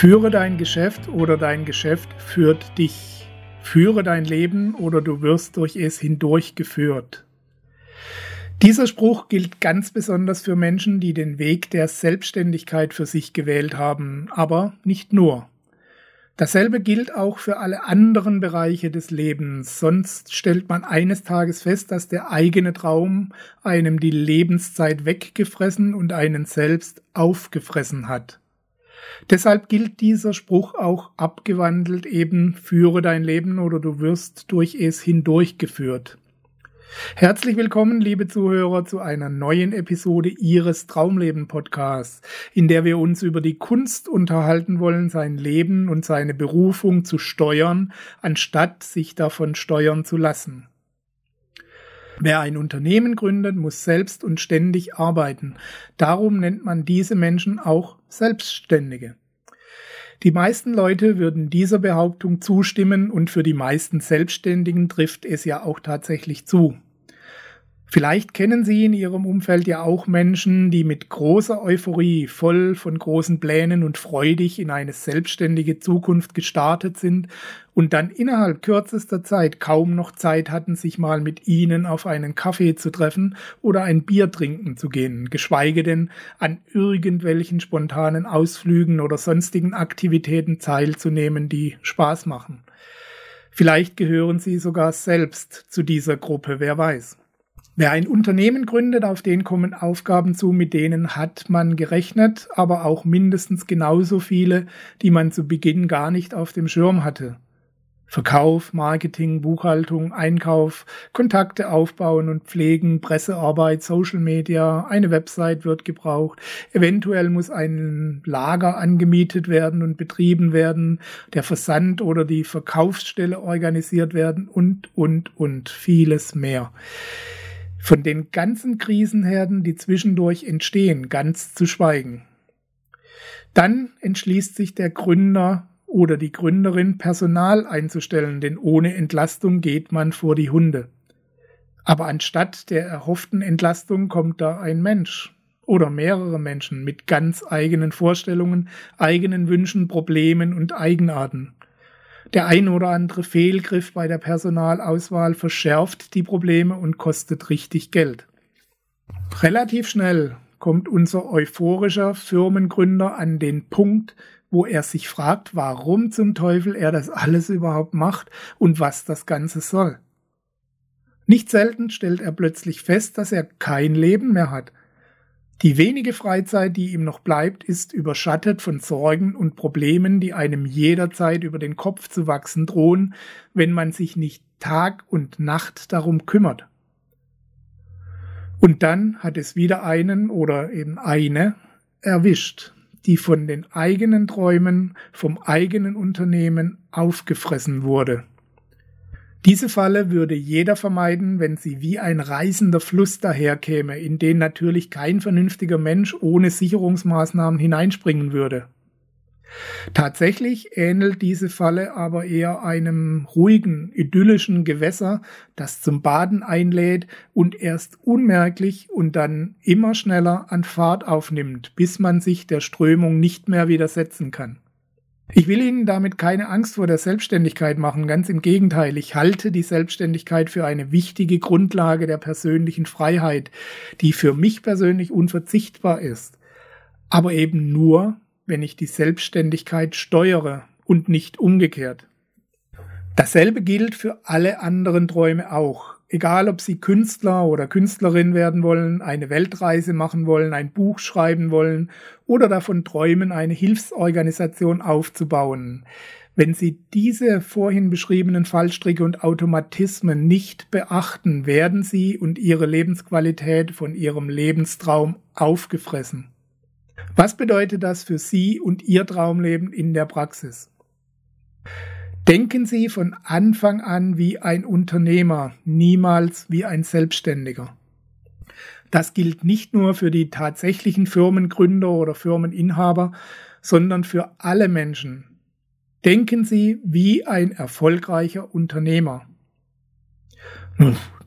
Führe dein Geschäft oder dein Geschäft führt dich. Führe dein Leben oder du wirst durch es hindurchgeführt. Dieser Spruch gilt ganz besonders für Menschen, die den Weg der Selbstständigkeit für sich gewählt haben, aber nicht nur. Dasselbe gilt auch für alle anderen Bereiche des Lebens, sonst stellt man eines Tages fest, dass der eigene Traum einem die Lebenszeit weggefressen und einen selbst aufgefressen hat. Deshalb gilt dieser Spruch auch abgewandelt eben führe dein Leben oder du wirst durch es hindurchgeführt. Herzlich willkommen, liebe Zuhörer, zu einer neuen Episode Ihres Traumleben Podcasts, in der wir uns über die Kunst unterhalten wollen, sein Leben und seine Berufung zu steuern, anstatt sich davon steuern zu lassen. Wer ein Unternehmen gründet, muss selbst und ständig arbeiten. Darum nennt man diese Menschen auch Selbstständige. Die meisten Leute würden dieser Behauptung zustimmen und für die meisten Selbstständigen trifft es ja auch tatsächlich zu. Vielleicht kennen Sie in Ihrem Umfeld ja auch Menschen, die mit großer Euphorie, voll von großen Plänen und freudig in eine selbstständige Zukunft gestartet sind und dann innerhalb kürzester Zeit kaum noch Zeit hatten, sich mal mit Ihnen auf einen Kaffee zu treffen oder ein Bier trinken zu gehen, geschweige denn an irgendwelchen spontanen Ausflügen oder sonstigen Aktivitäten teilzunehmen, die Spaß machen. Vielleicht gehören Sie sogar selbst zu dieser Gruppe, wer weiß. Wer ein Unternehmen gründet, auf den kommen Aufgaben zu, mit denen hat man gerechnet, aber auch mindestens genauso viele, die man zu Beginn gar nicht auf dem Schirm hatte. Verkauf, Marketing, Buchhaltung, Einkauf, Kontakte aufbauen und pflegen, Pressearbeit, Social Media, eine Website wird gebraucht, eventuell muss ein Lager angemietet werden und betrieben werden, der Versand oder die Verkaufsstelle organisiert werden und, und, und vieles mehr von den ganzen Krisenherden, die zwischendurch entstehen, ganz zu schweigen. Dann entschließt sich der Gründer oder die Gründerin Personal einzustellen, denn ohne Entlastung geht man vor die Hunde. Aber anstatt der erhofften Entlastung kommt da ein Mensch oder mehrere Menschen mit ganz eigenen Vorstellungen, eigenen Wünschen, Problemen und Eigenarten. Der ein oder andere Fehlgriff bei der Personalauswahl verschärft die Probleme und kostet richtig Geld. Relativ schnell kommt unser euphorischer Firmengründer an den Punkt, wo er sich fragt, warum zum Teufel er das alles überhaupt macht und was das Ganze soll. Nicht selten stellt er plötzlich fest, dass er kein Leben mehr hat, die wenige Freizeit, die ihm noch bleibt, ist überschattet von Sorgen und Problemen, die einem jederzeit über den Kopf zu wachsen drohen, wenn man sich nicht Tag und Nacht darum kümmert. Und dann hat es wieder einen oder eben eine erwischt, die von den eigenen Träumen, vom eigenen Unternehmen aufgefressen wurde. Diese Falle würde jeder vermeiden, wenn sie wie ein reißender Fluss daherkäme, in den natürlich kein vernünftiger Mensch ohne Sicherungsmaßnahmen hineinspringen würde. Tatsächlich ähnelt diese Falle aber eher einem ruhigen, idyllischen Gewässer, das zum Baden einlädt und erst unmerklich und dann immer schneller an Fahrt aufnimmt, bis man sich der Strömung nicht mehr widersetzen kann. Ich will Ihnen damit keine Angst vor der Selbstständigkeit machen, ganz im Gegenteil, ich halte die Selbstständigkeit für eine wichtige Grundlage der persönlichen Freiheit, die für mich persönlich unverzichtbar ist. Aber eben nur, wenn ich die Selbstständigkeit steuere und nicht umgekehrt. Dasselbe gilt für alle anderen Träume auch. Egal, ob Sie Künstler oder Künstlerin werden wollen, eine Weltreise machen wollen, ein Buch schreiben wollen oder davon träumen, eine Hilfsorganisation aufzubauen. Wenn Sie diese vorhin beschriebenen Fallstricke und Automatismen nicht beachten, werden Sie und Ihre Lebensqualität von Ihrem Lebenstraum aufgefressen. Was bedeutet das für Sie und Ihr Traumleben in der Praxis? Denken Sie von Anfang an wie ein Unternehmer, niemals wie ein Selbstständiger. Das gilt nicht nur für die tatsächlichen Firmengründer oder Firmeninhaber, sondern für alle Menschen. Denken Sie wie ein erfolgreicher Unternehmer.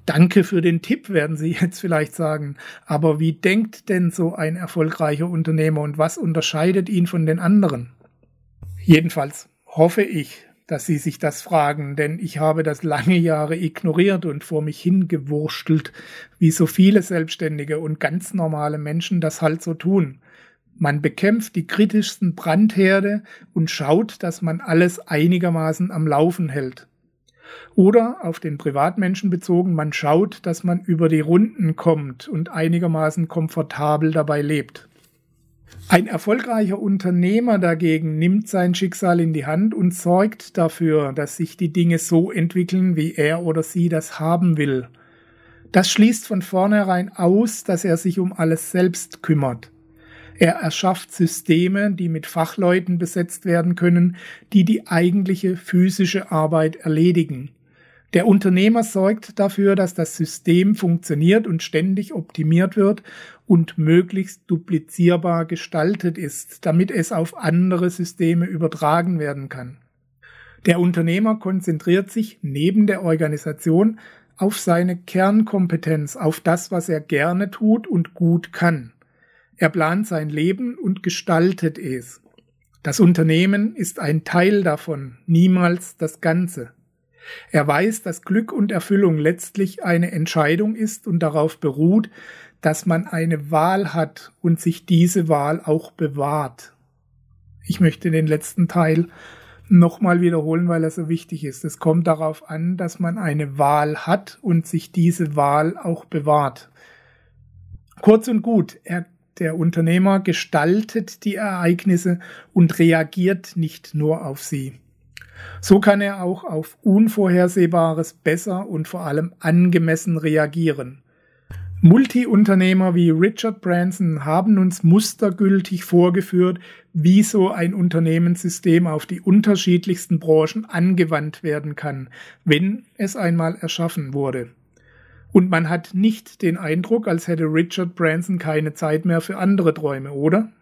Danke für den Tipp, werden Sie jetzt vielleicht sagen. Aber wie denkt denn so ein erfolgreicher Unternehmer und was unterscheidet ihn von den anderen? Jedenfalls hoffe ich, dass Sie sich das fragen, denn ich habe das lange Jahre ignoriert und vor mich hingewurstelt, wie so viele Selbstständige und ganz normale Menschen das halt so tun. Man bekämpft die kritischsten Brandherde und schaut, dass man alles einigermaßen am Laufen hält. Oder auf den Privatmenschen bezogen, man schaut, dass man über die Runden kommt und einigermaßen komfortabel dabei lebt. Ein erfolgreicher Unternehmer dagegen nimmt sein Schicksal in die Hand und sorgt dafür, dass sich die Dinge so entwickeln, wie er oder sie das haben will. Das schließt von vornherein aus, dass er sich um alles selbst kümmert. Er erschafft Systeme, die mit Fachleuten besetzt werden können, die die eigentliche physische Arbeit erledigen. Der Unternehmer sorgt dafür, dass das System funktioniert und ständig optimiert wird und möglichst duplizierbar gestaltet ist, damit es auf andere Systeme übertragen werden kann. Der Unternehmer konzentriert sich neben der Organisation auf seine Kernkompetenz, auf das, was er gerne tut und gut kann. Er plant sein Leben und gestaltet es. Das Unternehmen ist ein Teil davon, niemals das Ganze. Er weiß, dass Glück und Erfüllung letztlich eine Entscheidung ist und darauf beruht, dass man eine Wahl hat und sich diese Wahl auch bewahrt. Ich möchte den letzten Teil nochmal wiederholen, weil er so wichtig ist. Es kommt darauf an, dass man eine Wahl hat und sich diese Wahl auch bewahrt. Kurz und gut, er, der Unternehmer gestaltet die Ereignisse und reagiert nicht nur auf sie. So kann er auch auf Unvorhersehbares besser und vor allem angemessen reagieren. Multiunternehmer wie Richard Branson haben uns mustergültig vorgeführt, wie so ein Unternehmenssystem auf die unterschiedlichsten Branchen angewandt werden kann, wenn es einmal erschaffen wurde. Und man hat nicht den Eindruck, als hätte Richard Branson keine Zeit mehr für andere Träume, oder?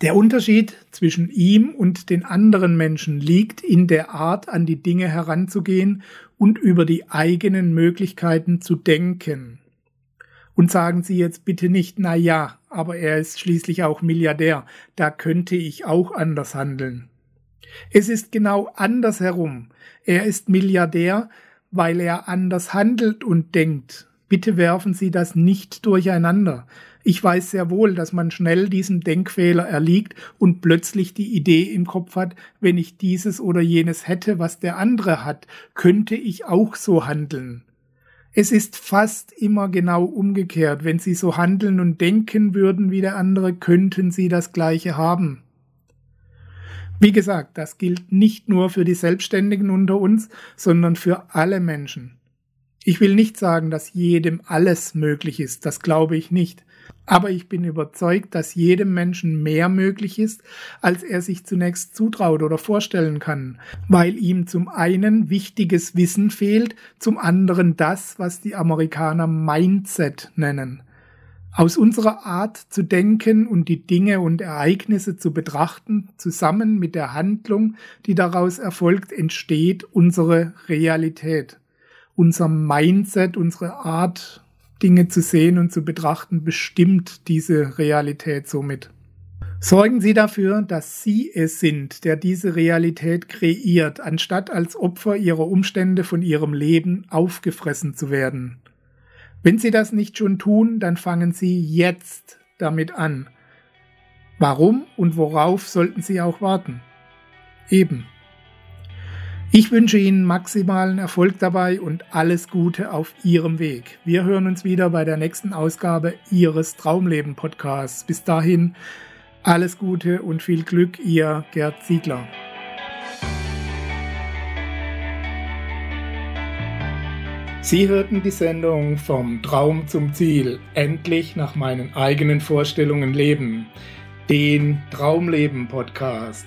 Der Unterschied zwischen ihm und den anderen Menschen liegt in der Art, an die Dinge heranzugehen und über die eigenen Möglichkeiten zu denken. Und sagen Sie jetzt bitte nicht, na ja, aber er ist schließlich auch Milliardär, da könnte ich auch anders handeln. Es ist genau andersherum. Er ist Milliardär, weil er anders handelt und denkt. Bitte werfen Sie das nicht durcheinander. Ich weiß sehr wohl, dass man schnell diesem Denkfehler erliegt und plötzlich die Idee im Kopf hat, wenn ich dieses oder jenes hätte, was der andere hat, könnte ich auch so handeln. Es ist fast immer genau umgekehrt. Wenn Sie so handeln und denken würden wie der andere, könnten Sie das Gleiche haben. Wie gesagt, das gilt nicht nur für die Selbstständigen unter uns, sondern für alle Menschen. Ich will nicht sagen, dass jedem alles möglich ist, das glaube ich nicht. Aber ich bin überzeugt, dass jedem Menschen mehr möglich ist, als er sich zunächst zutraut oder vorstellen kann, weil ihm zum einen wichtiges Wissen fehlt, zum anderen das, was die Amerikaner Mindset nennen. Aus unserer Art zu denken und die Dinge und Ereignisse zu betrachten, zusammen mit der Handlung, die daraus erfolgt, entsteht unsere Realität. Unser Mindset, unsere Art Dinge zu sehen und zu betrachten, bestimmt diese Realität somit. Sorgen Sie dafür, dass Sie es sind, der diese Realität kreiert, anstatt als Opfer Ihrer Umstände von Ihrem Leben aufgefressen zu werden. Wenn Sie das nicht schon tun, dann fangen Sie jetzt damit an. Warum und worauf sollten Sie auch warten? Eben. Ich wünsche Ihnen maximalen Erfolg dabei und alles Gute auf Ihrem Weg. Wir hören uns wieder bei der nächsten Ausgabe Ihres Traumleben Podcasts. Bis dahin alles Gute und viel Glück, Ihr Gerd Ziegler. Sie hörten die Sendung Vom Traum zum Ziel, endlich nach meinen eigenen Vorstellungen leben. den Traumleben Podcast.